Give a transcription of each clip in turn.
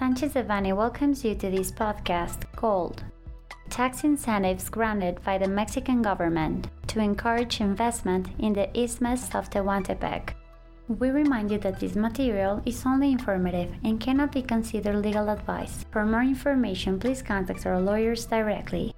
Sanchez Devanny welcomes you to this podcast called Tax Incentives Granted by the Mexican Government to Encourage Investment in the Isthmus of Tehuantepec. We remind you that this material is only informative and cannot be considered legal advice. For more information, please contact our lawyers directly.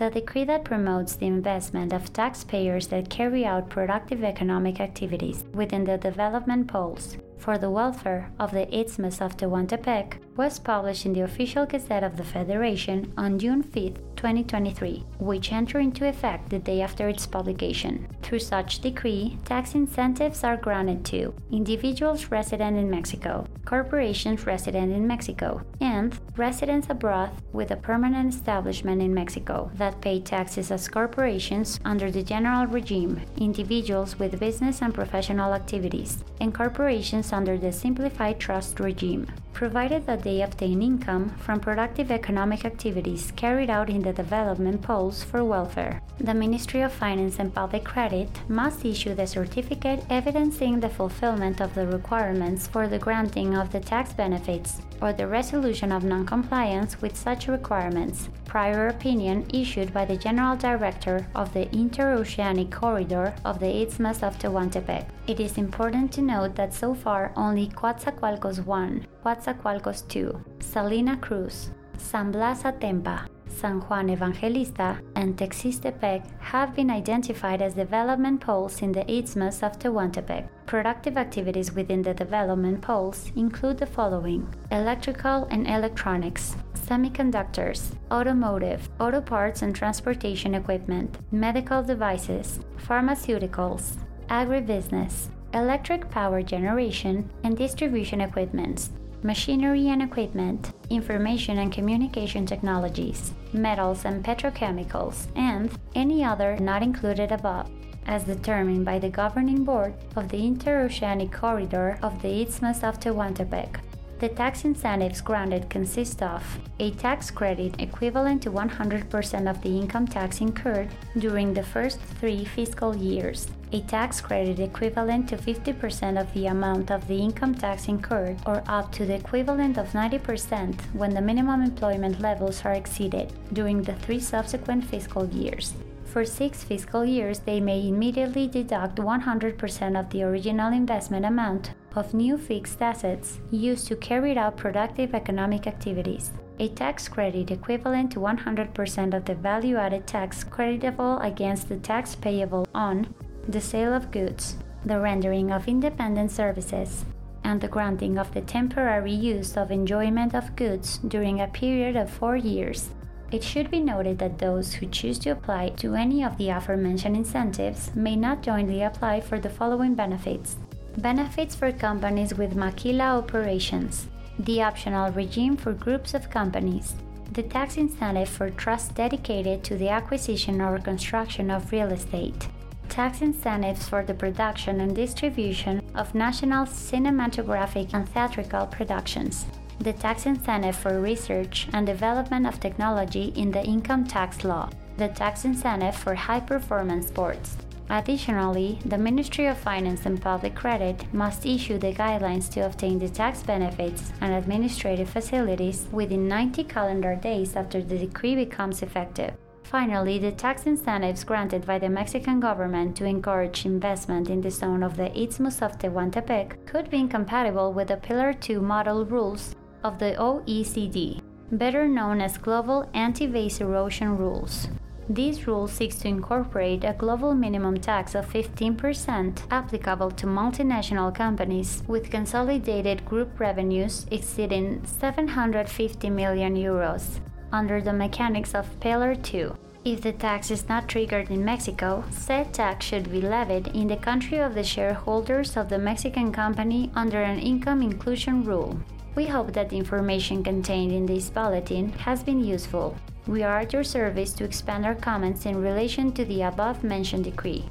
The decree that promotes the investment of taxpayers that carry out productive economic activities within the development poles for the welfare of the Isthmus of Tehuantepec was published in the official Gazette of the Federation on June 5, 2023, which entered into effect the day after its publication. Through such decree, tax incentives are granted to individuals resident in Mexico, corporations resident in Mexico, and residents abroad with a permanent establishment in Mexico that pay taxes as corporations under the general regime, individuals with business and professional activities, and corporations under the simplified trust regime, provided that they obtain income from productive economic activities carried out in the development poles for welfare. The Ministry of Finance and Public Credit must issue the certificate evidencing the fulfillment of the requirements for the granting of the tax benefits or the resolution of noncompliance with such requirements. Prior opinion issued by the General Director of the Interoceanic Corridor of the Isthmus of Tehuantepec. It is important to note that so far only Coatzacoalcos 1, Coatzacoalcos 2, Salina Cruz, San Blas Atempa, San Juan Evangelista, and Texistepec have been identified as development poles in the Isthmus of Tehuantepec. Productive activities within the development poles include the following electrical and electronics, semiconductors, automotive, auto parts and transportation equipment, medical devices, pharmaceuticals, agribusiness, electric power generation and distribution equipments, machinery and equipment, information and communication technologies, metals and petrochemicals, and any other not included above, as determined by the governing board of the Interoceanic Corridor of the Isthmus of Tehuantepec. The tax incentives granted consist of a tax credit equivalent to 100% of the income tax incurred during the first three fiscal years, a tax credit equivalent to 50% of the amount of the income tax incurred, or up to the equivalent of 90% when the minimum employment levels are exceeded during the three subsequent fiscal years. For six fiscal years, they may immediately deduct 100% of the original investment amount of new fixed assets used to carry out productive economic activities. A tax credit equivalent to 100% of the value added tax creditable against the tax payable on the sale of goods, the rendering of independent services, and the granting of the temporary use of enjoyment of goods during a period of four years it should be noted that those who choose to apply to any of the aforementioned incentives may not jointly apply for the following benefits Benefits for companies with maquila operations, the optional regime for groups of companies, the tax incentive for trusts dedicated to the acquisition or construction of real estate, tax incentives for the production and distribution of national cinematographic and theatrical productions, the tax incentive for research and development of technology in the income tax law, the tax incentive for high performance sports. Additionally, the Ministry of Finance and Public Credit must issue the guidelines to obtain the tax benefits and administrative facilities within 90 calendar days after the decree becomes effective. Finally, the tax incentives granted by the Mexican government to encourage investment in the zone of the Isthmus of Tehuantepec could be incompatible with the Pillar 2 model rules of the OECD, better known as Global Anti-Base Erosion Rules. These rules seek to incorporate a global minimum tax of 15% applicable to multinational companies with consolidated group revenues exceeding 750 million euros under the mechanics of Pillar 2. If the tax is not triggered in Mexico, said tax should be levied in the country of the shareholders of the Mexican company under an income inclusion rule. We hope that the information contained in this bulletin has been useful. We are at your service to expand our comments in relation to the above mentioned decree.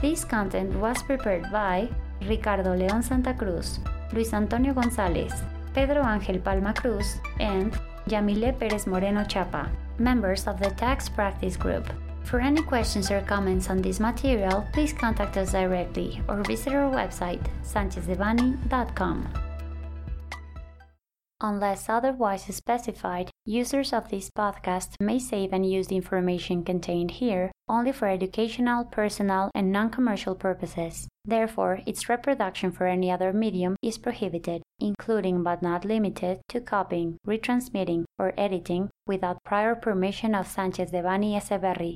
This content was prepared by Ricardo León Santa Cruz, Luis Antonio González, Pedro Ángel Palma Cruz, and Yamile Pérez Moreno Chapa. members of the Tax Practice Group. For any questions or comments on this material, please contact us directly or visit our website, sanchezdevanny.com. Unless otherwise specified, users of this podcast may save and use the information contained here only for educational, personal, and non commercial purposes. Therefore, its reproduction for any other medium is prohibited, including but not limited to copying, retransmitting, or editing without prior permission of Sanchez Eseverri,